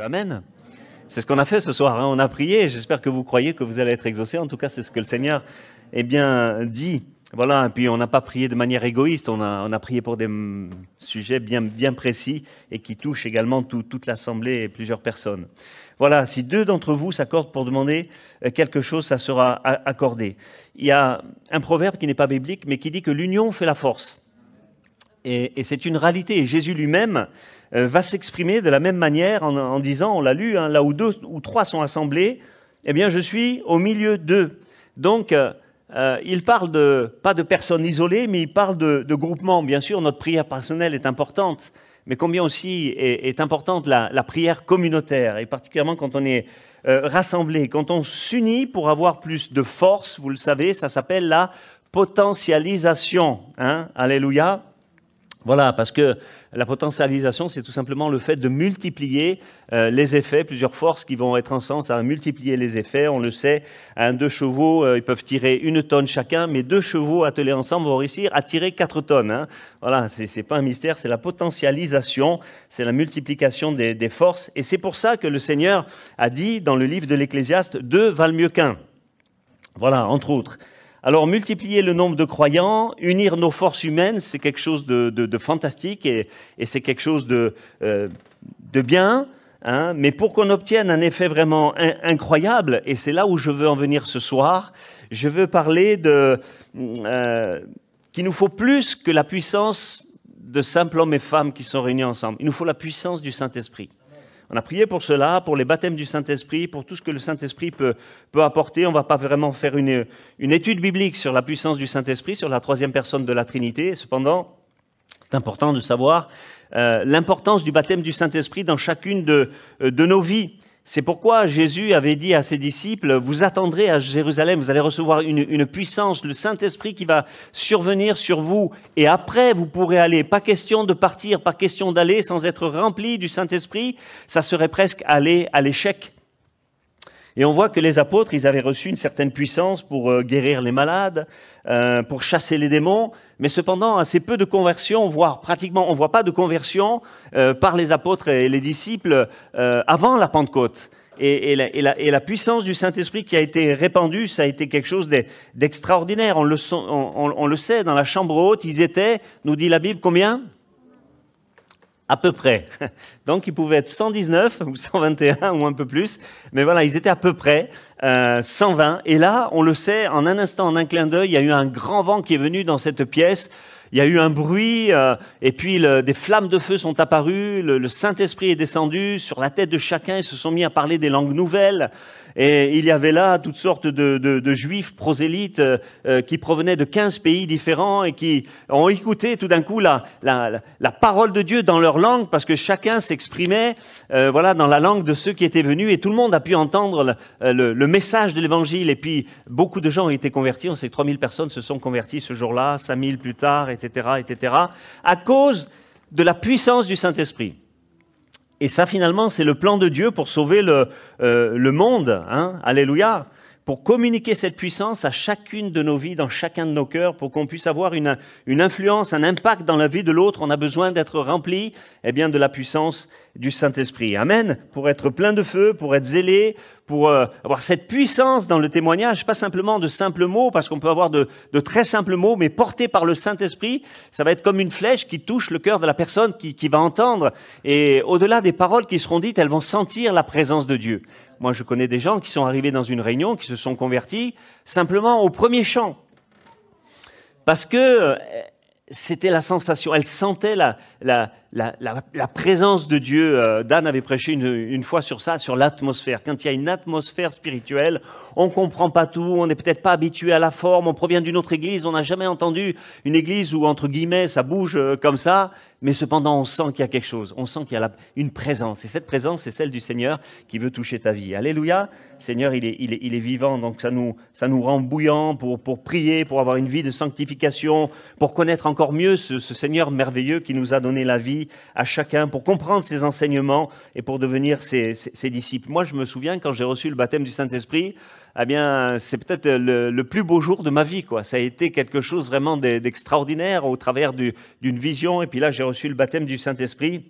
Amen. C'est ce qu'on a fait ce soir. Hein. On a prié. J'espère que vous croyez que vous allez être exaucés. En tout cas, c'est ce que le Seigneur est bien dit. Voilà. Et puis, on n'a pas prié de manière égoïste. On a, on a prié pour des sujets bien, bien précis et qui touchent également toute l'assemblée et plusieurs personnes. Voilà. Si deux d'entre vous s'accordent pour demander euh, quelque chose, ça sera accordé. Il y a un proverbe qui n'est pas biblique, mais qui dit que l'union fait la force. Et, c'est une réalité. Et Jésus lui-même va s'exprimer de la même manière en, disant, on l'a lu, hein, là où deux ou trois sont assemblés, eh bien je suis au milieu d'eux. Donc euh, euh, il parle de, pas de personnes isolées, mais il parle de, de groupements. Bien sûr, notre prière personnelle est importante, mais combien aussi est, importante la, prière communautaire, et particulièrement quand on est rassemblé, quand on s'unit pour avoir plus de force, vous le savez, ça s'appelle la potentialisation. Hein Alléluia. Voilà, parce que la potentialisation, c'est tout simplement le fait de multiplier euh, les effets, plusieurs forces qui vont être ensemble, ça va multiplier les effets. On le sait, deux chevaux, euh, ils peuvent tirer une tonne chacun, mais deux chevaux attelés ensemble vont réussir à tirer quatre tonnes. Hein. Voilà, c'est n'est pas un mystère, c'est la potentialisation, c'est la multiplication des, des forces. Et c'est pour ça que le Seigneur a dit dans le livre de l'Ecclésiaste, deux valent mieux qu'un. Voilà, entre autres. Alors multiplier le nombre de croyants, unir nos forces humaines, c'est quelque chose de, fantastique et, c'est quelque chose de, euh, bien. Hein. mais pour qu'on obtienne un effet vraiment incroyable, et c'est là où je veux en venir ce soir, je veux parler de euh, qu'il nous faut plus que la puissance de simples hommes et femmes qui sont réunis ensemble. Il nous faut la puissance du Saint-Esprit. On a prié pour cela, pour les baptêmes du Saint-Esprit, pour tout ce que le Saint-Esprit peut, peut apporter. On ne va pas vraiment faire une, étude biblique sur la puissance du Saint-Esprit, sur la troisième personne de la Trinité. Cependant, c'est important de savoir euh, l'importance du baptême du Saint-Esprit dans chacune de, de nos vies. C'est pourquoi Jésus avait dit à ses disciples, vous attendrez à Jérusalem, vous allez recevoir une, puissance, le Saint-Esprit qui va survenir sur vous, et après vous pourrez aller. Pas question de partir, pas question d'aller sans être rempli du Saint-Esprit, ça serait presque aller à l'échec. Et on voit que les apôtres, ils avaient reçu une certaine puissance pour euh, guérir les malades, euh, pour chasser les démons, mais cependant assez peu de conversion, voire pratiquement on ne voit pas de conversion euh, par les apôtres et les disciples avant la Pentecôte. Et, la, puissance du Saint-Esprit qui a été répandue, ça a été quelque chose d'extraordinaire. On le sait, dans la chambre haute, ils étaient, nous dit la Bible, combien? À peu près. Donc ils pouvaient être 119 ou 121 ou un peu plus, mais voilà, ils étaient à peu près euh, 120. Et là, on le sait, en un instant, en un clin d'œil, il y a eu un grand vent qui est venu dans cette pièce. Il y a eu un bruit, euh, et puis des flammes de feu sont apparues, le, Saint-Esprit est descendu sur la tête de chacun, ils se sont mis à parler des langues nouvelles. Et il y avait là toutes sortes de, juifs prosélytes euh, euh, qui provenaient de 15 pays différents et qui ont écouté tout d'un coup la, la, parole de Dieu dans leur langue parce que chacun s'exprimait euh, voilà, dans la langue de ceux qui étaient venus et tout le monde a pu entendre le, le message de l'évangile. Et puis beaucoup de gens ont été convertis. On sait que 3000 personnes se sont converties ce jour-là, 5000 plus tard, etc., etc., à cause de la puissance du Saint-Esprit. Et ça, finalement, c'est le plan de Dieu pour sauver le, euh, le monde. Hein Alléluia. Pour communiquer cette puissance à chacune de nos vies, dans chacun de nos cœurs, pour qu'on puisse avoir une, une, influence, un impact dans la vie de l'autre, on a besoin d'être rempli eh bien, de la puissance du Saint-Esprit. Amen. Pour être plein de feu, pour être zélé, pour euh, avoir cette puissance dans le témoignage, pas simplement de simples mots, parce qu'on peut avoir de, très simples mots, mais portés par le Saint-Esprit, ça va être comme une flèche qui touche le cœur de la personne qui, qui va entendre. Et au-delà des paroles qui seront dites, elles vont sentir la présence de Dieu. Moi, je connais des gens qui sont arrivés dans une réunion, qui se sont convertis simplement au premier chant. Parce que euh, c'était la sensation, elle sentait la, la, présence de Dieu. Euh, Dan avait prêché une, fois sur ça, sur l'atmosphère. Quand il y a une atmosphère spirituelle, on comprend pas tout, on n'est peut-être pas habitué à la forme, on provient d'une autre église, on n'a jamais entendu une église où, entre guillemets, ça bouge euh, comme ça, mais cependant, on sent qu'il y a quelque chose, on sent qu'il y a une présence. Et cette présence, c'est celle du Seigneur qui veut toucher ta vie. Alléluia. Seigneur, il est, vivant, donc ça nous, rend bouillants pour, pour prier, pour avoir une vie de sanctification, pour connaître encore mieux ce, ce Seigneur merveilleux qui nous a donné la vie à chacun, pour comprendre ses enseignements et pour devenir ses, disciples. Moi, je me souviens quand j'ai reçu le baptême du Saint-Esprit, eh bien, c'est peut-être le, plus beau jour de ma vie. Quoi. Ça a été quelque chose vraiment d'extraordinaire au travers d'une vision. Et puis là, j'ai reçu le baptême du Saint-Esprit.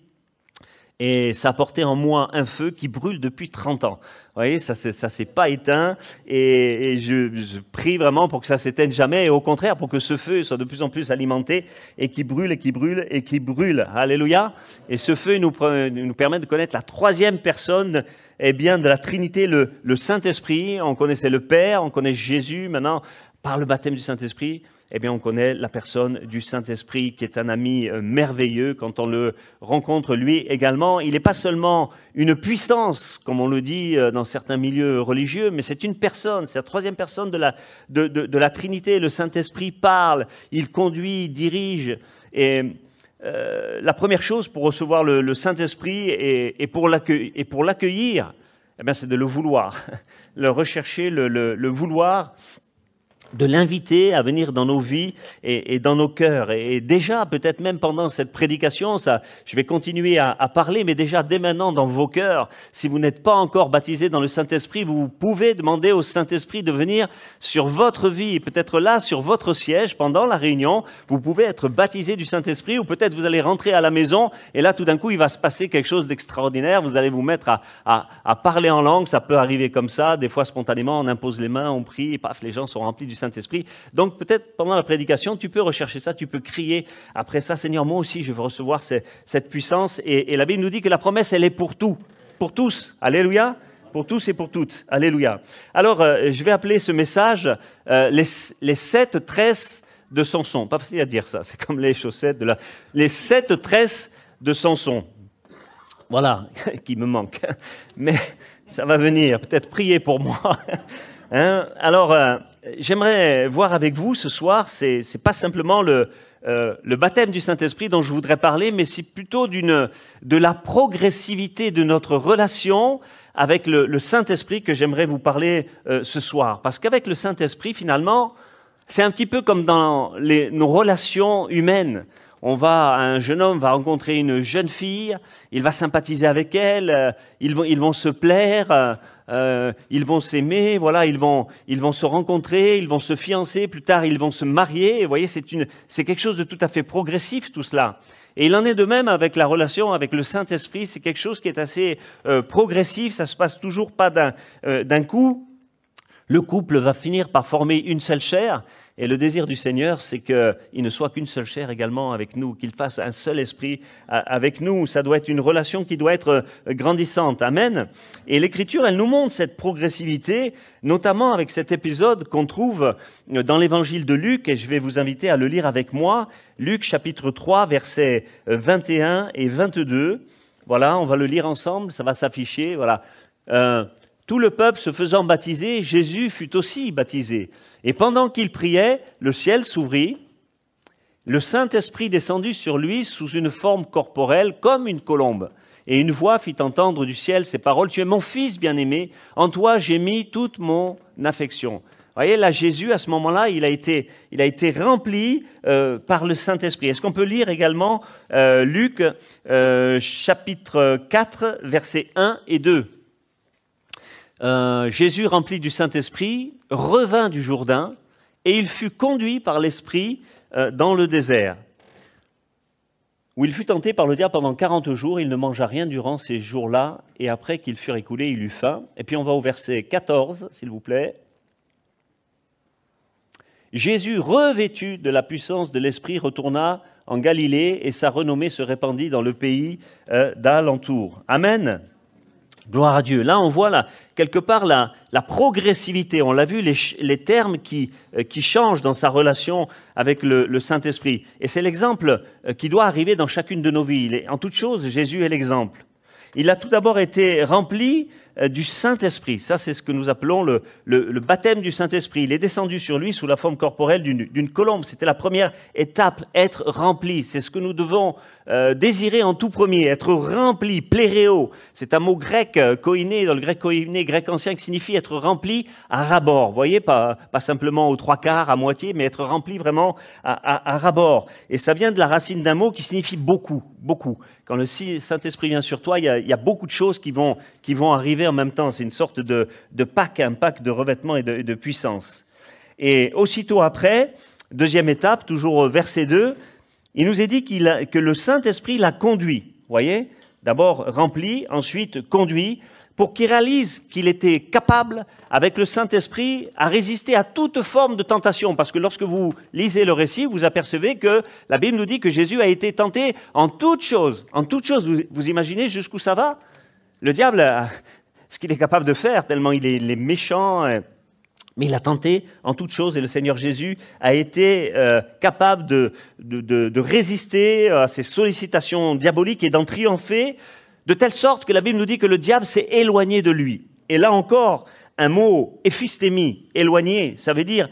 Et ça a porté en moi un feu qui brûle depuis 30 ans. Vous voyez, ça ne s'est pas éteint. Et, je, prie vraiment pour que ça s'éteigne jamais. Et au contraire, pour que ce feu soit de plus en plus alimenté et qui brûle et qui brûle et qui brûle. Alléluia. Et ce feu nous, permet de connaître la troisième personne eh bien, de la Trinité, le, le Saint-Esprit. On connaissait le Père, on connaît Jésus. Maintenant, par le baptême du Saint-Esprit, eh bien, on connaît la personne du Saint-Esprit qui est un ami euh, merveilleux quand on le rencontre lui également. Il n'est pas seulement une puissance, comme on le dit euh, dans certains milieux religieux, mais c'est une personne, c'est la troisième personne de la, de, la Trinité. Le Saint-Esprit parle, il conduit, dirige. Et euh, la première chose pour recevoir le, Saint-Esprit et, et, pour l'accueillir, eh c'est de le vouloir, le rechercher, le vouloir de l'inviter à venir dans nos vies et, dans nos cœurs. Et, déjà, peut-être même pendant cette prédication, ça, je vais continuer à, parler, mais déjà dès maintenant dans vos cœurs, si vous n'êtes pas encore baptisé dans le Saint-Esprit, vous pouvez demander au Saint-Esprit de venir sur votre vie, peut-être là, sur votre siège, pendant la réunion, vous pouvez être baptisé du Saint-Esprit, ou peut-être vous allez rentrer à la maison, et là, tout d'un coup, il va se passer quelque chose d'extraordinaire, vous allez vous mettre à, parler en langue, ça peut arriver comme ça, des fois spontanément, on impose les mains, on prie, et paf, les gens sont remplis du Saint-Esprit. Donc peut-être pendant la prédication, tu peux rechercher ça, tu peux crier après ça, Seigneur, moi aussi, je veux recevoir cette puissance. Et, la Bible nous dit que la promesse, elle est pour tout, pour tous. Alléluia. Pour tous et pour toutes. Alléluia. Alors, euh, je vais appeler ce message euh, les, les, sept tresses de Samson. Pas facile à dire ça, c'est comme les chaussettes de la... Les sept tresses de Samson. Voilà, qui me manque. Mais ça va venir. Peut-être prier pour moi. Hein? Alors, euh, j'aimerais voir avec vous ce soir, c'est n'est pas simplement le, euh, le baptême du Saint-Esprit dont je voudrais parler, mais c'est plutôt de la progressivité de notre relation avec le, Saint-Esprit que j'aimerais vous parler euh, ce soir. Parce qu'avec le Saint-Esprit, finalement, c'est un petit peu comme dans nos relations humaines. On va, un jeune homme va rencontrer une jeune fille, il va sympathiser avec elle, ils vont se plaire, euh, ils vont s'aimer, voilà, ils vont, ils vont se rencontrer, ils vont se fiancer, plus tard ils vont se marier. Vous voyez, c'est, une, c'est quelque chose de tout à fait progressif tout cela. Et il en est de même avec la relation avec le Saint-Esprit, c'est quelque chose qui est assez euh, progressif, ça se passe toujours pas d'un, euh, d'un coup. Le couple va finir par former une seule chair, et le désir du Seigneur, c'est qu'il ne soit qu'une seule chair également avec nous, qu'il fasse un seul esprit avec nous. Ça doit être une relation qui doit être euh, grandissante. Amen. Et l'Écriture, elle nous montre cette progressivité, notamment avec cet épisode qu'on trouve euh, dans l'Évangile de Luc, et je vais vous inviter à le lire avec moi. Luc chapitre 3, versets 21 euh, et 22. Voilà, on va le lire ensemble, ça va s'afficher. Voilà. Tout le peuple se faisant baptiser, Jésus fut aussi baptisé. Et pendant qu'il priait, le ciel s'ouvrit, le Saint-Esprit descendit sur lui sous une forme corporelle comme une colombe. Et une voix fit entendre du ciel ces paroles, Tu es mon fils bien-aimé, en toi j'ai mis toute mon affection. Vous voyez, là, Jésus, à ce moment-là, il a été, il a été rempli euh, par le Saint-Esprit. Est-ce qu'on peut lire également euh, Luc euh, chapitre 4, versets 1 et 2 euh, Jésus, rempli du Saint-Esprit, revint du Jourdain et il fut conduit par l'Esprit euh, dans le désert, où il fut tenté par le diable pendant 40 jours. Il ne mangea rien durant ces jours-là et après qu'ils furent écoulés, il eut faim. Et puis on va au verset 14, s'il vous plaît. Jésus, revêtu de la puissance de l'Esprit, retourna en Galilée et sa renommée se répandit dans le pays euh, d'alentour. Amen. Gloire à Dieu. Là, on voit là, quelque part la, la progressivité. On l'a vu, les, termes qui, euh, qui, changent dans sa relation avec le, le Saint-Esprit. Et c'est l'exemple euh, qui doit arriver dans chacune de nos vies. En toute chose, Jésus est l'exemple. Il a tout d'abord été rempli euh, du Saint-Esprit. Ça, c'est ce que nous appelons le, le, baptême du Saint-Esprit. Il est descendu sur lui sous la forme corporelle d'une colombe. C'était la première étape, être rempli. C'est ce que nous devons euh, désirer en tout premier, être rempli, pléréo. C'est un mot grec, euh, koiné, dans le grec koiné, grec ancien, qui signifie être rempli à rabord. Vous voyez, pas, simplement aux trois quarts, à moitié, mais être rempli vraiment à, à, rabord. Et ça vient de la racine d'un mot qui signifie beaucoup, beaucoup. Quand le Saint-Esprit vient sur toi, il y, a, beaucoup de choses qui vont, qui vont arriver en même temps. C'est une sorte de, de pack, un pack de revêtement et de, de puissance. Et aussitôt après, deuxième étape, toujours verset 2, il nous est dit que le Saint-Esprit l'a conduit. voyez? D'abord rempli, ensuite conduit, pour qu'il réalise qu'il était capable, avec le Saint-Esprit, à résister à toute forme de tentation. Parce que lorsque vous lisez le récit, vous apercevez que la Bible nous dit que Jésus a été tenté en toutes choses. En toutes choses, vous, imaginez jusqu'où ça va? Le diable, ce qu'il est capable de faire, tellement il est, méchant. Mais il a tenté en toutes choses et le Seigneur Jésus a été euh, capable de, de, résister à ces sollicitations diaboliques et d'en triompher de telle sorte que la Bible nous dit que le diable s'est éloigné de lui. Et là encore, un mot, éphistémie, éloigné, ça veut dire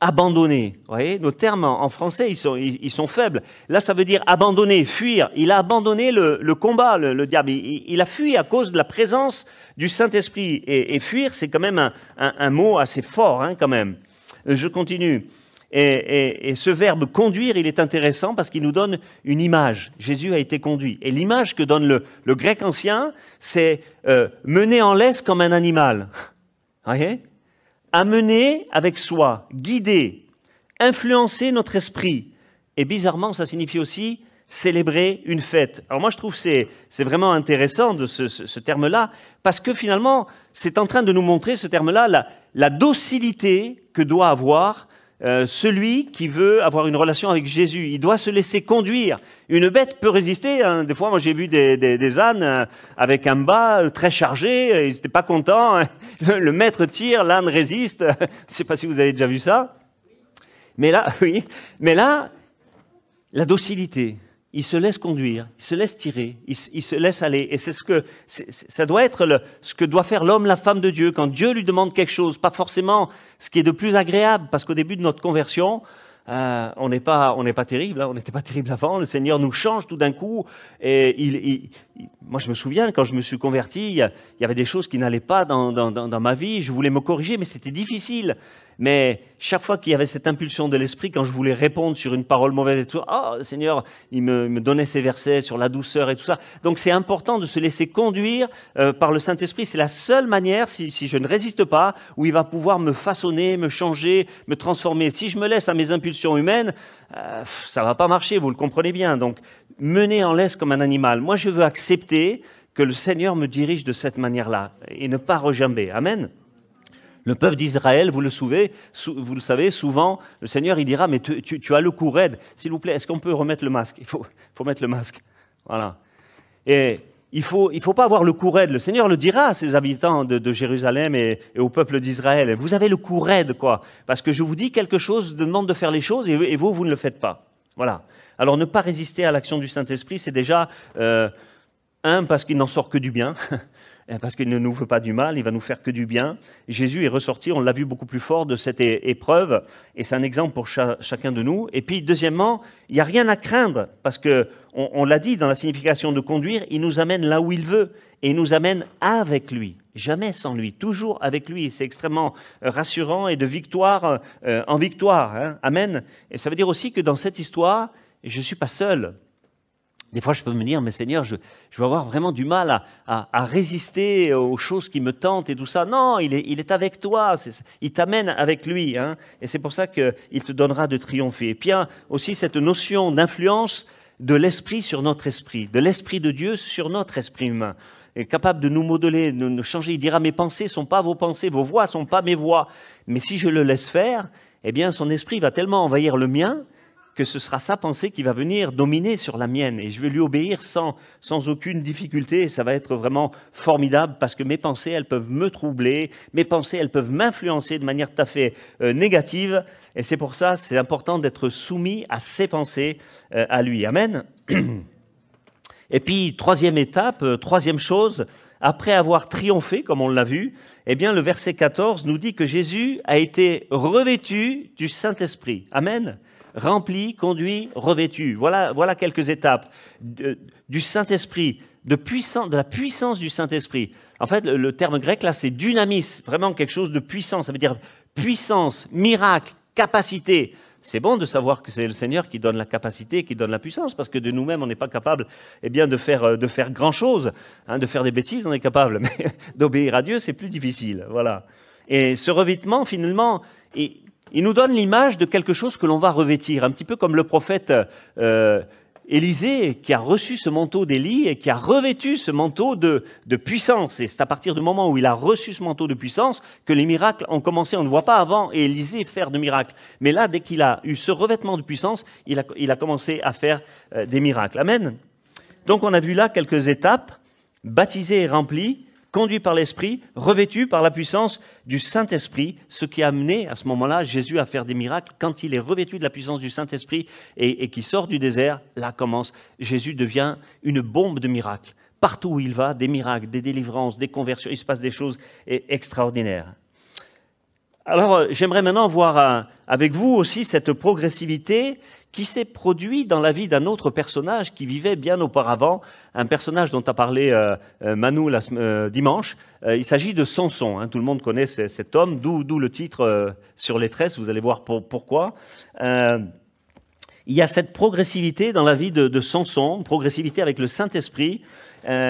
abandonner. Vous voyez, nos termes en français, ils sont, ils, sont, faibles. Là, ça veut dire abandonner, fuir. Il a abandonné le, combat, le, diable. Il, a fui à cause de la présence du Saint-Esprit. Et, fuir, c'est quand même un, mot assez fort, hein, quand même. Je continue. Et, ce verbe conduire, il est intéressant parce qu'il nous donne une image. Jésus a été conduit. Et l'image que donne le, grec ancien, c'est euh, mener en laisse comme un animal. Voyez? Amener avec soi, guider, influencer notre esprit. Et bizarrement, ça signifie aussi célébrer une fête. Alors moi, je trouve que c'est vraiment intéressant de ce, terme-là, parce que finalement, c'est en train de nous montrer, ce terme-là, la, la docilité que doit avoir euh, celui qui veut avoir une relation avec Jésus. Il doit se laisser conduire. Une bête peut résister. Hein. Des fois, moi, j'ai vu des, ânes euh, avec un bas euh, très chargé. Ils n'étaient pas contents. Le maître tire, l'âne résiste. Je ne sais pas si vous avez déjà vu ça. Mais là, oui. Mais là, la docilité il se laisse conduire, il se laisse tirer, il, se laisse aller. Et c'est ce que ça doit être le, ce que doit faire l'homme, la femme de Dieu. Quand Dieu lui demande quelque chose, pas forcément ce qui est de plus agréable, parce qu'au début de notre conversion, euh, on n'est pas, on n'est pas terrible, hein, on n'était pas terrible avant. Le Seigneur nous change tout d'un coup. Et il, moi, je me souviens quand je me suis converti, il y, avait des choses qui n'allaient pas dans, ma vie. Je voulais me corriger, mais c'était difficile. Mais chaque fois qu'il y avait cette impulsion de l'esprit, quand je voulais répondre sur une parole mauvaise et tout, oh, Seigneur, il me, donnait ces versets sur la douceur et tout ça. Donc c'est important de se laisser conduire euh, par le Saint-Esprit. C'est la seule manière, si, si, je ne résiste pas, où il va pouvoir me façonner, me changer, me transformer. Si je me laisse à mes impulsions humaines, euh, ça va pas marcher, vous le comprenez bien. Donc mener en laisse comme un animal. Moi, je veux accepter que le Seigneur me dirige de cette manière-là et ne pas rejamber. Amen. Le peuple d'Israël, vous le savez, souvent, le Seigneur, il dira, mais tu, as le cou raide. S'il vous plaît, est-ce qu'on peut remettre le masque? Il faut, mettre le masque. Voilà. Et il ne faut, pas avoir le cou raide. Le Seigneur le dira à ses habitants de, Jérusalem et, au peuple d'Israël. Vous avez le cou raide, quoi. Parce que je vous dis quelque chose, demande de faire les choses, et, vous, vous ne le faites pas. Voilà. Alors ne pas résister à l'action du Saint-Esprit, c'est déjà, euh, un, parce qu'il n'en sort que du bien. Parce qu'il ne nous veut pas du mal, il va nous faire que du bien. Jésus est ressorti, on l'a vu beaucoup plus fort de cette épreuve, et c'est un exemple pour chacun de nous. Et puis, deuxièmement, il n'y a rien à craindre, parce que on, l'a dit dans la signification de conduire, il nous amène là où il veut, et il nous amène avec lui, jamais sans lui, toujours avec lui. C'est extrêmement euh, rassurant et de victoire euh, en victoire. Hein. Amen. Et ça veut dire aussi que dans cette histoire, je ne suis pas seul. Des fois, je peux me dire, mais Seigneur, je, vais avoir vraiment du mal à, résister aux choses qui me tentent et tout ça. Non, il est, il est avec toi, il t'amène avec lui. Hein, et c'est pour ça qu'il te donnera de triompher. Et puis, il y a aussi cette notion d'influence de l'esprit sur notre esprit, de l'esprit de Dieu sur notre esprit humain. est capable de nous modeler, de nous changer. Il dira, mes pensées ne sont pas vos pensées, vos voix ne sont pas mes voix. Mais si je le laisse faire, eh bien, son esprit va tellement envahir le mien que ce sera sa pensée qui va venir dominer sur la mienne et je vais lui obéir sans, sans aucune difficulté et ça va être vraiment formidable parce que mes pensées, elles peuvent me troubler, mes pensées, elles peuvent m'influencer de manière tout à fait euh, négative et c'est pour ça, c'est important d'être soumis à ses pensées, euh, à lui. Amen. Et puis, troisième étape, euh, troisième chose, après avoir triomphé, comme on l'a vu, eh bien, le verset 14 nous dit que Jésus a été revêtu du Saint-Esprit. Amen rempli, conduit, revêtu. Voilà, voilà quelques étapes du Saint-Esprit, de, de la puissance du Saint-Esprit. En fait, le, terme grec là, c'est dynamis, vraiment quelque chose de puissant. Ça veut dire puissance, miracle, capacité. C'est bon de savoir que c'est le Seigneur qui donne la capacité, qui donne la puissance, parce que de nous-mêmes, on n'est pas capable eh bien, de faire, euh, de faire grand-chose. Hein, de faire des bêtises, on est capable, mais d'obéir à Dieu, c'est plus difficile. Voilà. Et ce revêtement, finalement, il nous donne l'image de quelque chose que l'on va revêtir, un petit peu comme le prophète euh, Élisée qui a reçu ce manteau d'Élie et qui a revêtu ce manteau de, puissance. Et c'est à partir du moment où il a reçu ce manteau de puissance que les miracles ont commencé. On ne voit pas avant Élisée faire de miracles. Mais là, dès qu'il a eu ce revêtement de puissance, il a, il a commencé à faire euh, des miracles. Amen. Donc on a vu là quelques étapes. Baptisé et rempli, conduit par l'Esprit, revêtu par la puissance du Saint-Esprit, ce qui a amené à ce moment-là Jésus à faire des miracles. Quand il est revêtu de la puissance du Saint-Esprit et, et qui sort du désert, là commence, Jésus devient une bombe de miracles. Partout où il va, des miracles, des délivrances, des conversions, il se passe des choses extraordinaires. Alors euh, j'aimerais maintenant voir euh, avec vous aussi cette progressivité qui s'est produit dans la vie d'un autre personnage qui vivait bien auparavant, un personnage dont a parlé euh, euh Manu euh, dimanche. Euh, il s'agit de Samson. Hein, tout le monde connaît cet homme, d'où le titre sur les tresses. Vous allez voir pour, pourquoi. il y a cette progressivité dans la vie de, de Samson, progressivité avec le Saint-Esprit.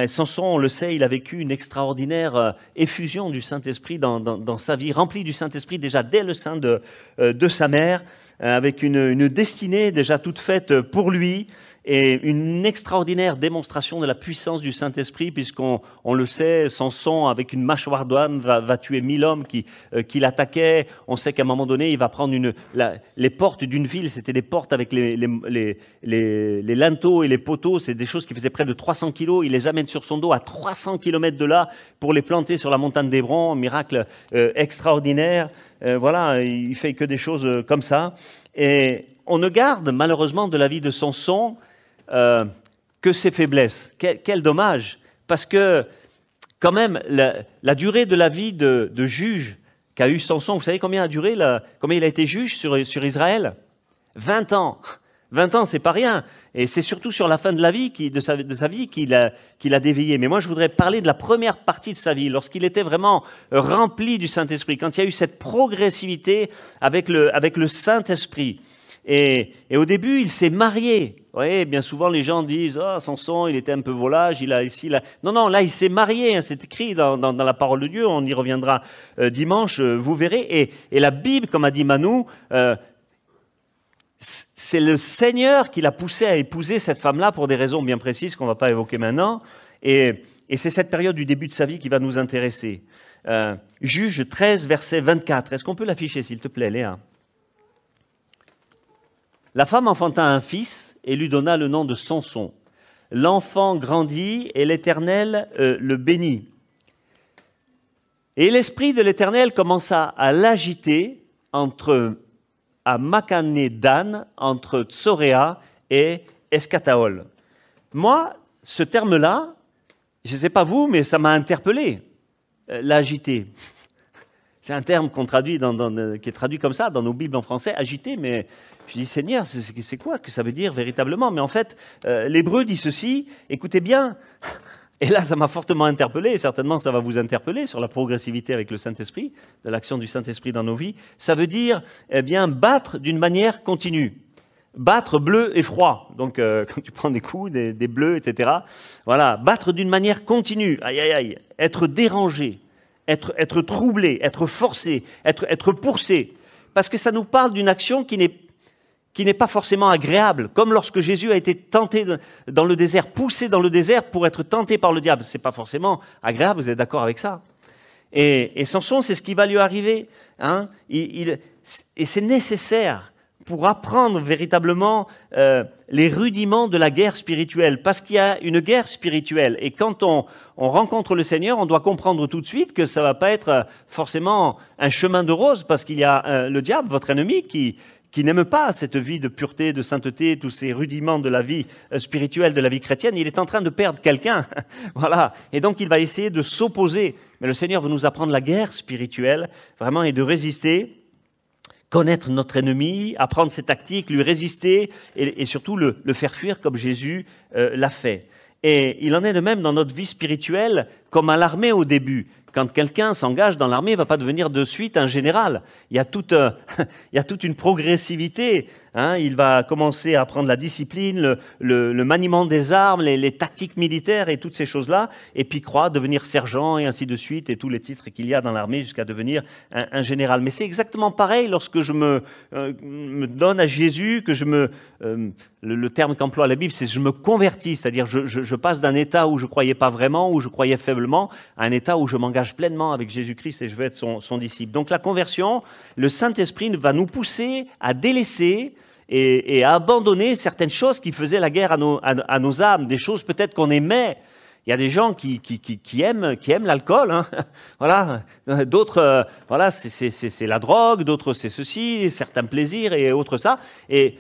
Samson, on le sait, il a vécu une extraordinaire effusion du Saint-Esprit dans, sa vie, remplie du Saint-Esprit déjà dès le sein de sa mère. Euh, avec une, destinée déjà toute faite pour lui et une extraordinaire démonstration de la puissance du Saint-Esprit, puisqu'on on le sait, Samson, avec une mâchoire d'âme, va, tuer mille hommes qui, euh, qui l'attaquaient. On sait qu'à un moment donné, il va prendre les portes d'une ville, c'était des portes avec les, linteaux et les poteaux, c'est des choses qui faisaient près de 300 kilos. Il les amène sur son dos à 300 kilomètres de là pour les planter sur la montagne d'Hébron, miracle euh, extraordinaire. Euh, voilà, il fait que des choses euh, comme ça. Et on ne garde malheureusement de la vie de Samson euh, que ses faiblesses. Quel, dommage, parce que quand même la, durée de la vie de, juge qu'a eu Samson, vous savez combien a duré, combien il a été juge sur, sur Israël? 20 ans. 20 ans, c'est pas rien. Et c'est surtout sur la fin de sa, vie qu'il a, qu'il a dévié. Mais moi, je voudrais parler de la première partie de sa vie, lorsqu'il était vraiment rempli du Saint-Esprit, quand il y a eu cette progressivité avec le, Saint-Esprit. Et, au début, il s'est marié. Vous voyez, bien souvent, les gens disent Ah, oh, Samson, il était un peu volage, il a ici, là. Non, non, là, il s'est marié. Hein, c'est écrit dans, la parole de Dieu. On y reviendra euh, dimanche, euh, vous verrez. Et, la Bible, comme a dit Manu, euh, c'est le Seigneur qui l'a poussé à épouser cette femme-là pour des raisons bien précises qu'on ne va pas évoquer maintenant. Et, c'est cette période du début de sa vie qui va nous intéresser. Euh, Juge 13, verset 24. Est-ce qu'on peut l'afficher, s'il te plaît, Léa? La femme enfanta un fils et lui donna le nom de Samson. L'enfant grandit et l'Éternel euh, le bénit. Et l'Esprit de l'Éternel commença à l'agiter entre à Makané Dan, entre Tsoréa et Escataol. Moi, ce terme-là, je ne sais pas vous, mais ça m'a interpellé, euh, l'agité. C'est un terme dans, qui est traduit comme ça dans nos Bibles en français, agité, mais je dis Seigneur, c'est quoi que ça veut dire véritablement? Mais en fait, euh, l'hébreu dit ceci, écoutez bien, et là, ça m'a fortement interpellé, et certainement ça va vous interpeller sur la progressivité avec le Saint-Esprit, de l'action du Saint-Esprit dans nos vies. Ça veut dire, eh bien, battre d'une manière continue. Battre bleu et froid. Donc, euh, quand tu prends des coups, des, bleus, etc. Voilà, battre d'une manière continue. Aïe, aïe, aïe. Être dérangé, être, être troublé, être forcé, être, être poussé. Parce que ça nous parle d'une action qui n'est qui n'est pas forcément agréable, comme lorsque Jésus a été tenté dans le désert, poussé dans le désert pour être tenté par le diable. C'est pas forcément agréable, vous êtes d'accord avec ça et, et Samson, c'est ce qui va lui arriver. Hein et c'est nécessaire pour apprendre véritablement euh, les rudiments de la guerre spirituelle, parce qu'il y a une guerre spirituelle. Et quand on, on, rencontre le Seigneur, on doit comprendre tout de suite que ça va pas être forcément un chemin de rose, parce qu'il y a euh, le diable, votre ennemi, qui, qui n'aime pas cette vie de pureté, de sainteté, tous ces rudiments de la vie euh, spirituelle, de la vie chrétienne, il est en train de perdre quelqu'un. voilà. Et donc il va essayer de s'opposer. Mais le Seigneur veut nous apprendre la guerre spirituelle, vraiment, et de résister, connaître notre ennemi, apprendre ses tactiques, lui résister, et, surtout le, le, faire fuir comme Jésus euh, l'a fait. Et il en est de même dans notre vie spirituelle, comme à l'armée au début quand quelqu'un s'engage dans l'armée, il ne va pas devenir de suite un général. Il y a toute, euh, il y a toute une progressivité. Hein. il va commencer à apprendre la discipline, le, maniement des armes, les, tactiques militaires et toutes ces choses-là, et puis croit devenir sergent et ainsi de suite, et tous les titres qu'il y a dans l'armée jusqu'à devenir un, général. Mais c'est exactement pareil lorsque je me, euh, donne à Jésus, que je me... Euh, le, terme qu'emploie la Bible, c'est je me convertis, c'est-à-dire je, passe d'un état où je croyais pas vraiment, où je croyais faiblement, à un état où je m'engage pleinement avec Jésus-Christ et je veux être son disciple. Donc la conversion, le Saint-Esprit va nous pousser à délaisser et, abandonner certaines choses qui faisaient la guerre à nos, âmes, des choses peut-être qu'on aimait. Il y a des gens qui, aiment, qui aiment l'alcool, hein. voilà. D'autres, euh, voilà, c'est la drogue, d'autres c'est ceci, certains plaisirs et autres ça. Et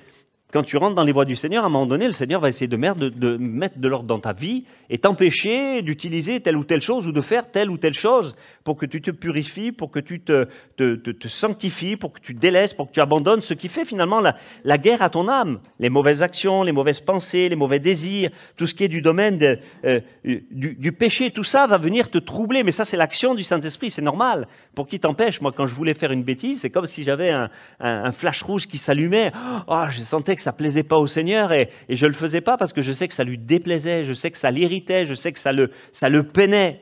quand tu rentres dans les voies du Seigneur, à un moment donné, le Seigneur va essayer de, mettre de l'ordre dans ta vie et t'empêcher d'utiliser telle ou telle chose ou de faire telle ou telle chose pour que tu te purifies, pour que tu te, sanctifies, pour que tu délaisses, pour que tu abandonnes ce qui fait finalement la, guerre à ton âme. Les mauvaises actions, les mauvaises pensées, les mauvais désirs, tout ce qui est du domaine euh, du, péché, tout ça va venir te troubler. Mais ça, c'est l'action du Saint-Esprit, c'est normal. Pour qui t'empêche? Moi, quand je voulais faire une bêtise, c'est comme si j'avais un, flash rouge qui s'allumait. Oh, je sentais que ça plaisait pas au Seigneur et, et je le faisais pas parce que je sais que ça lui déplaisait, je sais que ça l'irritait, je sais que ça le, ça le peinait.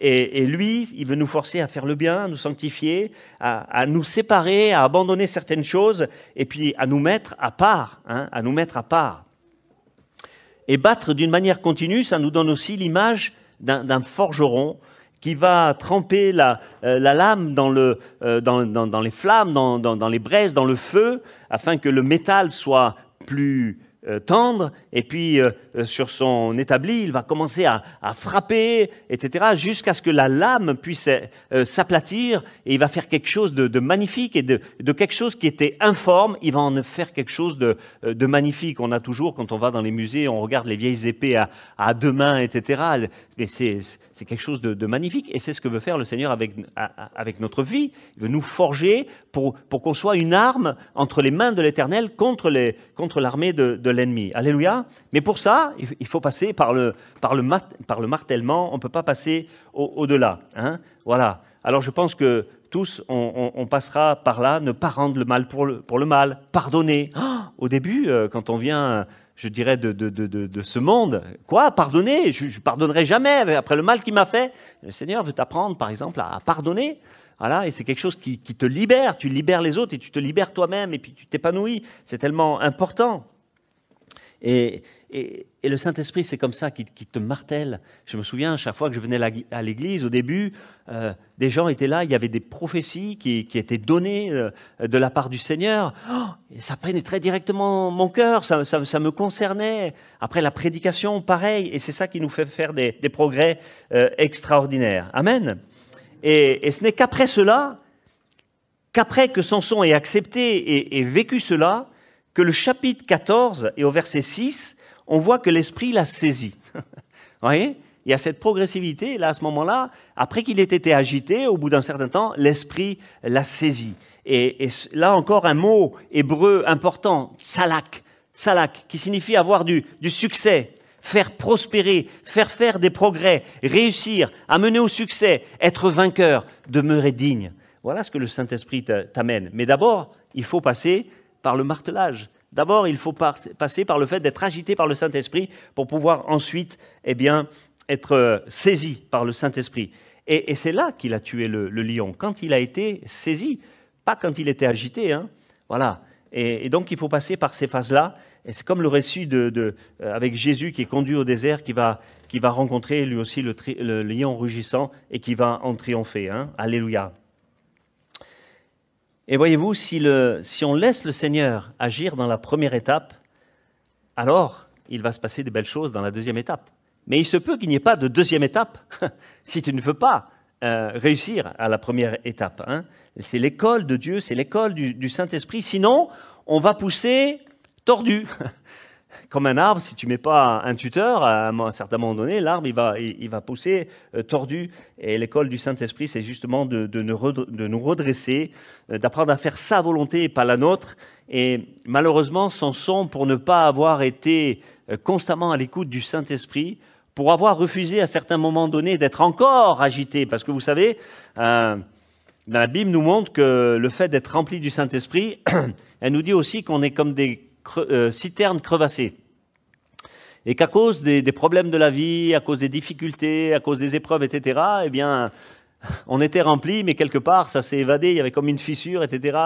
Et, lui, il veut nous forcer à faire le bien, à nous sanctifier, à, nous séparer, à abandonner certaines choses, et puis à nous mettre à part, hein, à nous mettre à part. Et battre d'une manière continue, ça nous donne aussi l'image d'un forgeron qui va tremper la, euh, lame dans, euh, dans, les flammes, dans, les braises, dans le feu, afin que le métal soit plus tendre, et puis euh, euh, sur son établi, il va commencer à, frapper, etc., jusqu'à ce que la lame puisse s'aplatir, et il va faire quelque chose de, magnifique, et de, quelque chose qui était informe, il va en faire quelque chose de, magnifique. On a toujours, quand on va dans les musées, on regarde les vieilles épées à, deux mains, etc., mais c'est quelque chose de, magnifique. Et c'est ce que veut faire le Seigneur avec, notre vie. Il veut nous forger pour, qu'on soit une arme entre les mains de l'Éternel contre l'armée de, de l'ennemi. Alléluia. Mais pour ça, il faut passer par le, par le, martèlement. On ne peut pas passer au-delà. hein voilà. Alors je pense que tous, on, passera par là, ne pas rendre le mal pour le, pour le mal, pardonner. Ah, au début, euh, quand on vient je dirais, de, de, de, de, ce monde. Quoi? Pardonner? Je ne pardonnerai jamais après le mal qu'il m'a fait. Le Seigneur veut t'apprendre, par exemple, à, pardonner. Voilà, et c'est quelque chose qui, qui, te libère. Tu libères les autres et tu te libères toi-même et puis tu t'épanouis. C'est tellement important. Et, le Saint-Esprit, c'est comme ça qui, te martèle. Je me souviens, chaque fois que je venais à l'église, au début, euh, des gens étaient là, il y avait des prophéties qui, étaient données euh, de la part du Seigneur. Oh, et ça pénétrait directement mon cœur, ça, me concernait. Après la prédication, pareil. Et c'est ça qui nous fait faire des, progrès euh, extraordinaires. Amen. Et, ce n'est qu'après cela, qu'après que Samson ait accepté et, et vécu cela, que le chapitre 14 et au verset 6, on voit que l'esprit l'a saisi. Vous voyez? Il y a cette progressivité, là, à ce moment-là, après qu'il ait été agité, au bout d'un certain temps, l'esprit l'a saisi. Et, là encore, un mot hébreu important, salak, salak, qui signifie avoir du, du succès, faire prospérer, faire faire des progrès, réussir, amener au succès, être vainqueur, demeurer digne. Voilà ce que le Saint-Esprit t'amène. Mais d'abord, il faut passer par le martelage. D'abord, il faut passer par le fait d'être agité par le Saint-Esprit pour pouvoir ensuite eh être euh, saisi par le Saint-Esprit. Et, c'est là qu'il a tué le, lion, quand il a été saisi, pas quand il était agité. Hein. Voilà. Et, donc, il faut passer par ces phases-là. Et c'est comme le récit euh, avec Jésus qui est conduit au désert, qui va, rencontrer lui aussi le, le lion rugissant et qui va en triompher. Hein. Alléluia. Et voyez-vous, si, on laisse le Seigneur agir dans la première étape, alors il va se passer de belles choses dans la deuxième étape. Mais il se peut qu'il n'y ait pas de deuxième étape si tu ne veux pas euh, réussir à la première étape. Hein. C'est l'école de Dieu, c'est l'école du Saint-Esprit. Sinon, on va pousser tordu. comme un arbre, si tu mets pas un tuteur, à un certain moment donné, l'arbre, il va, il, va pousser euh, tordu. Et l'école du Saint-Esprit, c'est justement de, de, nous redresser, euh, d'apprendre à faire sa volonté et pas la nôtre. Et malheureusement, son son, pour ne pas avoir été euh, constamment à l'écoute du Saint-Esprit, pour avoir refusé à certains moments donnés d'être encore agité. Parce que vous savez, la Bible nous montre que le fait d'être rempli du Saint-Esprit, elle nous dit aussi qu'on est comme des euh, citernes crevassées. Et qu'à cause des, problèmes de la vie, à cause des difficultés, à cause des épreuves, etc., eh bien, on était rempli, mais quelque part, ça s'est évadé, il y avait comme une fissure, etc.,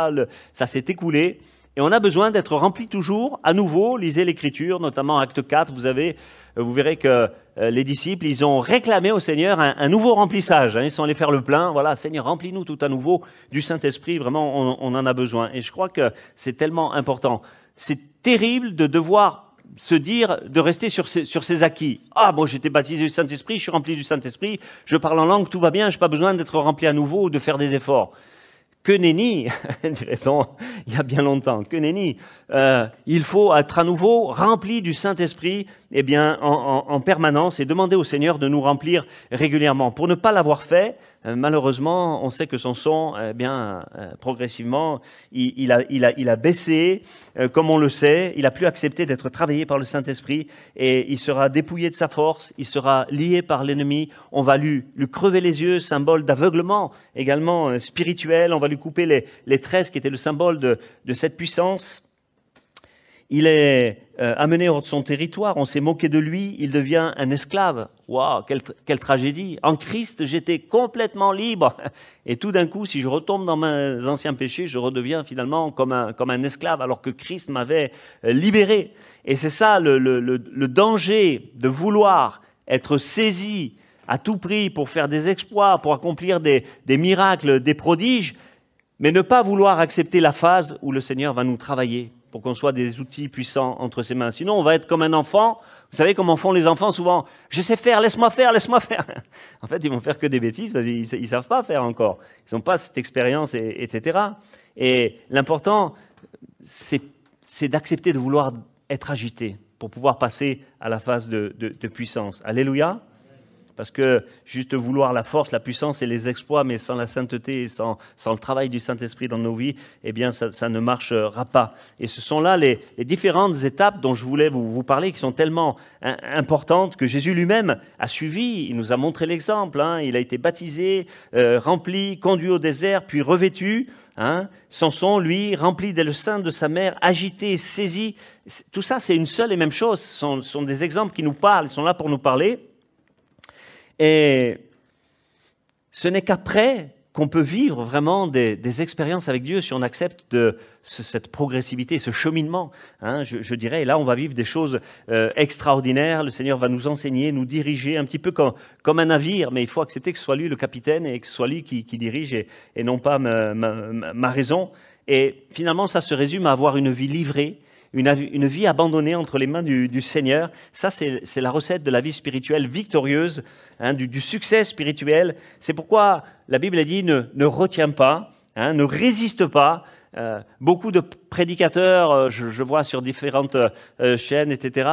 ça s'est écoulé. Et on a besoin d'être rempli toujours, à nouveau, lisez l'Écriture, notamment Acte 4, vous avez vous verrez que euh, les disciples, ils ont réclamé au Seigneur un, nouveau remplissage. Hein. ils sont allés faire le plein. Voilà, Seigneur, remplis-nous tout à nouveau du Saint-Esprit. Vraiment, on, en a besoin. Et je crois que c'est tellement important. C'est terrible de devoir se dire, de rester sur ses, sur ses acquis. Ah, bon, j'étais baptisé du Saint-Esprit, je suis rempli du Saint-Esprit, je parle en langue, tout va bien, je n'ai pas besoin d'être rempli à nouveau ou de faire des efforts. Que nenni, dirait-on il y a bien longtemps, que nenni. Euh, il faut être à nouveau rempli du Saint-Esprit eh bien, en, permanence et demander au Seigneur de nous remplir régulièrement. Pour ne pas l'avoir fait, malheureusement, on sait que son son, eh bien, euh, progressivement, il, a, il, a, il, a, baissé, euh, comme on le sait. Il a plus accepté d'être travaillé par le Saint-Esprit et il sera dépouillé de sa force. Il sera lié par l'ennemi. On va lui, lui crever les yeux, symbole d'aveuglement également spirituel. On va lui couper les, les tresses qui étaient le symbole de, de cette puissance. Il est euh, amené hors de son territoire, on s'est moqué de lui, il devient un esclave. Waouh, quelle, tragédie. En Christ, j'étais complètement libre. Et tout d'un coup, si je retombe dans mes anciens péchés, je redeviens finalement comme un, comme un esclave, alors que Christ m'avait euh, libéré. Et c'est ça le, le, danger de vouloir être saisi à tout prix pour faire des exploits, pour accomplir des, des miracles, des prodiges, mais ne pas vouloir accepter la phase où le Seigneur va nous travailler pour qu'on soit des outils puissants entre ses mains. Sinon, on va être comme un enfant. Vous savez comment font les enfants souvent Je sais faire, laisse-moi faire, laisse-moi faire. en fait, ils vont faire que des bêtises parce qu'ils ne savent pas faire encore. Ils n'ont pas cette expérience, etc. Et l'important, c'est d'accepter de vouloir être agité pour pouvoir passer à la phase de puissance. Alléluia. Parce que juste vouloir la force, la puissance et les exploits, mais sans la sainteté et sans, le travail du Saint-Esprit dans nos vies, eh bien, ça, ne marchera pas. Et ce sont là les, différentes étapes dont je voulais vous, parler, qui sont tellement importantes que Jésus lui-même a suivi. Il nous a montré l'exemple. Hein. Il a été baptisé, euh, rempli, conduit au désert, puis revêtu. Hein. Samson, lui, rempli dès le sein de sa mère, agité, saisi. Tout ça, c'est une seule et même chose. Ce sont, sont des exemples qui nous parlent, ils sont là pour nous parler. Et ce n'est qu'après qu'on peut vivre vraiment des, expériences avec Dieu si on accepte de cette progressivité, ce cheminement. Hein, je, dirais, et là, on va vivre des choses euh, extraordinaires. Le Seigneur va nous enseigner, nous diriger, un petit peu comme, comme un navire, mais il faut accepter que ce soit lui le capitaine et que ce soit lui qui, dirige et, non pas ma, ma, raison. Et finalement, ça se résume à avoir une vie livrée, une, vie abandonnée entre les mains du, Seigneur. Ça, c'est la recette de la vie spirituelle victorieuse, hein, du, succès spirituel. C'est pourquoi la Bible a dit ne, retiens pas, hein, ne résiste pas. Euh, beaucoup de prédicateurs, euh, je, vois sur différentes euh, chaînes, etc.,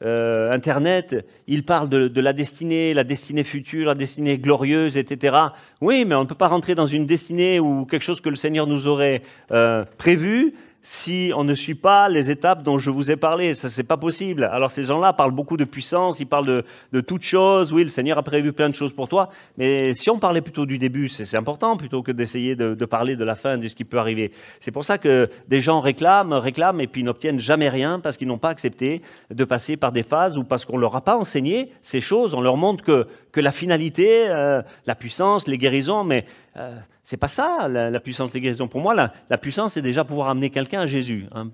Internet, ils parlent de, la destinée, la destinée future, la destinée glorieuse, etc. Oui, mais on ne peut pas rentrer dans une destinée ou quelque chose que le Seigneur nous aurait prévu si on ne suit pas les étapes dont je vous ai parlé. Ça, c'est pas possible. Alors, ces gens-là parlent beaucoup de puissance, ils parlent de, toutes choses. Oui, le Seigneur a prévu plein de choses pour toi. Mais si on parlait plutôt du début, c'est important plutôt que d'essayer de, parler de la fin, de ce qui peut arriver. C'est pour ça que des gens réclament, réclament et puis n'obtiennent jamais rien parce qu'ils n'ont pas accepté de passer par des phases ou parce qu'on leur a pas enseigné ces choses. On leur montre que, que la finalité, euh, la puissance, les guérisons, mais euh, c'est pas ça la, puissance des guérisons. Pour moi, la, puissance, c'est déjà pouvoir amener quelqu'un à Jésus, hein,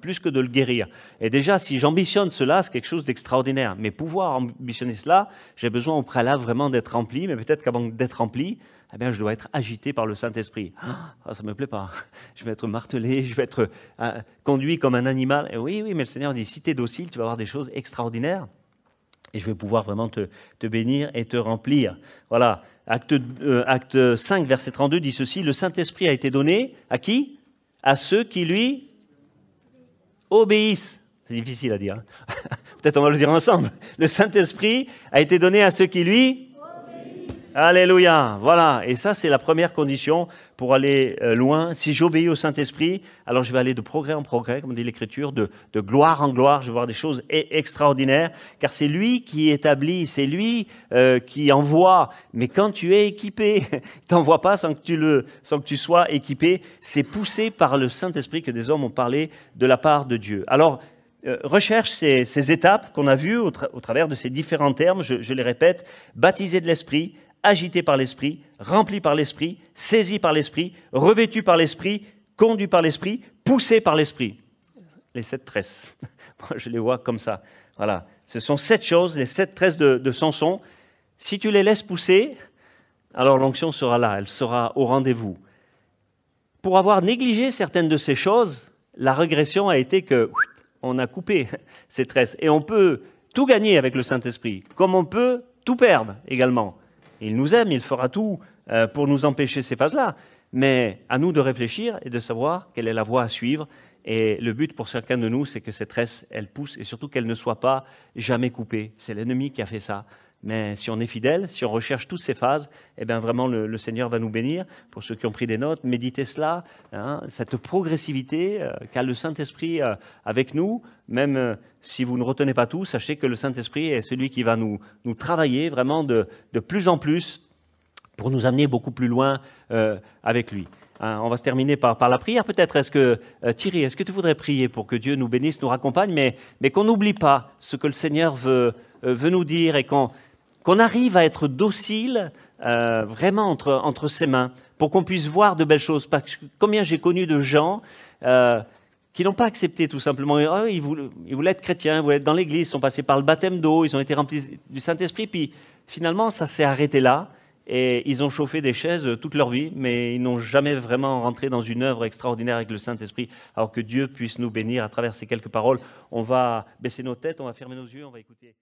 plus que de le guérir. Et déjà, si j'ambitionne cela, c'est quelque chose d'extraordinaire. Mais pouvoir ambitionner cela, j'ai besoin au préalable vraiment d'être rempli. Mais peut-être qu'avant d'être rempli, eh bien, je dois être agité par le Saint-Esprit. Ah, ça me plaît pas. Je vais être martelé, je vais être euh, conduit comme un animal. Et oui, oui, mais le Seigneur dit si tu es docile, tu vas avoir des choses extraordinaires. Et je vais pouvoir vraiment te, bénir et te remplir. Voilà. Acte, euh, acte 5, verset 32 dit ceci, le Saint-Esprit a été donné à qui? À ceux qui lui obéissent. C'est difficile à dire. Hein. Peut-être on va le dire ensemble. Le Saint-Esprit a été donné à ceux qui lui Alléluia. Voilà. Et ça, c'est la première condition pour aller euh, loin. Si j'obéis au Saint-Esprit, alors je vais aller de progrès en progrès, comme dit l'Écriture, de, gloire en gloire. Je vais voir des choses e-, extraordinaires, car c'est lui qui établit, c'est lui euh, qui envoie. Mais quand tu es équipé, il t'envoie pas sans que tu le, sans que tu sois équipé. C'est poussé par le Saint-Esprit que des hommes ont parlé de la part de Dieu. Alors, euh, recherche ces, étapes qu'on a vues au, travers de ces différents termes, je, je les répète, baptisé de l'Esprit, agité par l'Esprit, rempli par l'Esprit, saisi par l'Esprit, revêtu par l'Esprit, conduit par l'Esprit, poussé par l'Esprit. Les sept tresses. je les vois comme ça. Voilà. Ce sont sept choses, les sept tresses de, de Samson. Si tu les laisses pousser, alors l'onction sera là, elle sera au rendez-vous. Pour avoir négligé certaines de ces choses, la régression a été que on a coupé ces tresses. Et on peut tout gagner avec le Saint-Esprit, comme on peut tout perdre également. Il nous aime, il fera tout euh, pour nous empêcher ces phases-là. Mais à nous de réfléchir et de savoir quelle est la voie à suivre. Et le but pour chacun de nous, c'est que cette tresse, elle pousse et surtout qu'elle ne soit pas jamais coupée. C'est l'ennemi qui a fait ça. Mais si on est fidèle, si on recherche toutes ces phases, eh bien vraiment le, Seigneur va nous bénir. Pour ceux qui ont pris des notes, méditez cela, hein, cette progressivité euh, qu'a le Saint-Esprit euh, avec nous. Même euh, si vous ne retenez pas tout, sachez que le Saint-Esprit est celui qui va nous, travailler vraiment de, de, plus en plus pour nous amener beaucoup plus loin avec lui. Hein, on va se terminer par, par la prière peut-être. Est-ce que Thierry, est-ce que tu voudrais prier pour que Dieu nous bénisse, nous raccompagne, mais, mais qu'on n'oublie pas ce que le Seigneur veut, veut nous dire et qu'on qu'on arrive à être docile euh, vraiment entre, entre ses mains, pour qu'on puisse voir de belles choses. Parce que combien j'ai connu de gens euh, qui n'ont pas accepté tout simplement. Oh, ils, voulaient, ils, voulaient, être chrétiens, ils voulaient être dans l'église, ils sont passés par le baptême d'eau, ils ont été remplis du Saint-Esprit, puis finalement ça s'est arrêté là. Et ils ont chauffé des chaises toute leur vie, mais ils n'ont jamais vraiment rentré dans une œuvre extraordinaire avec le Saint-Esprit. Alors que Dieu puisse nous bénir à travers ces quelques paroles. On va baisser nos têtes, on va fermer nos yeux, on va écouter.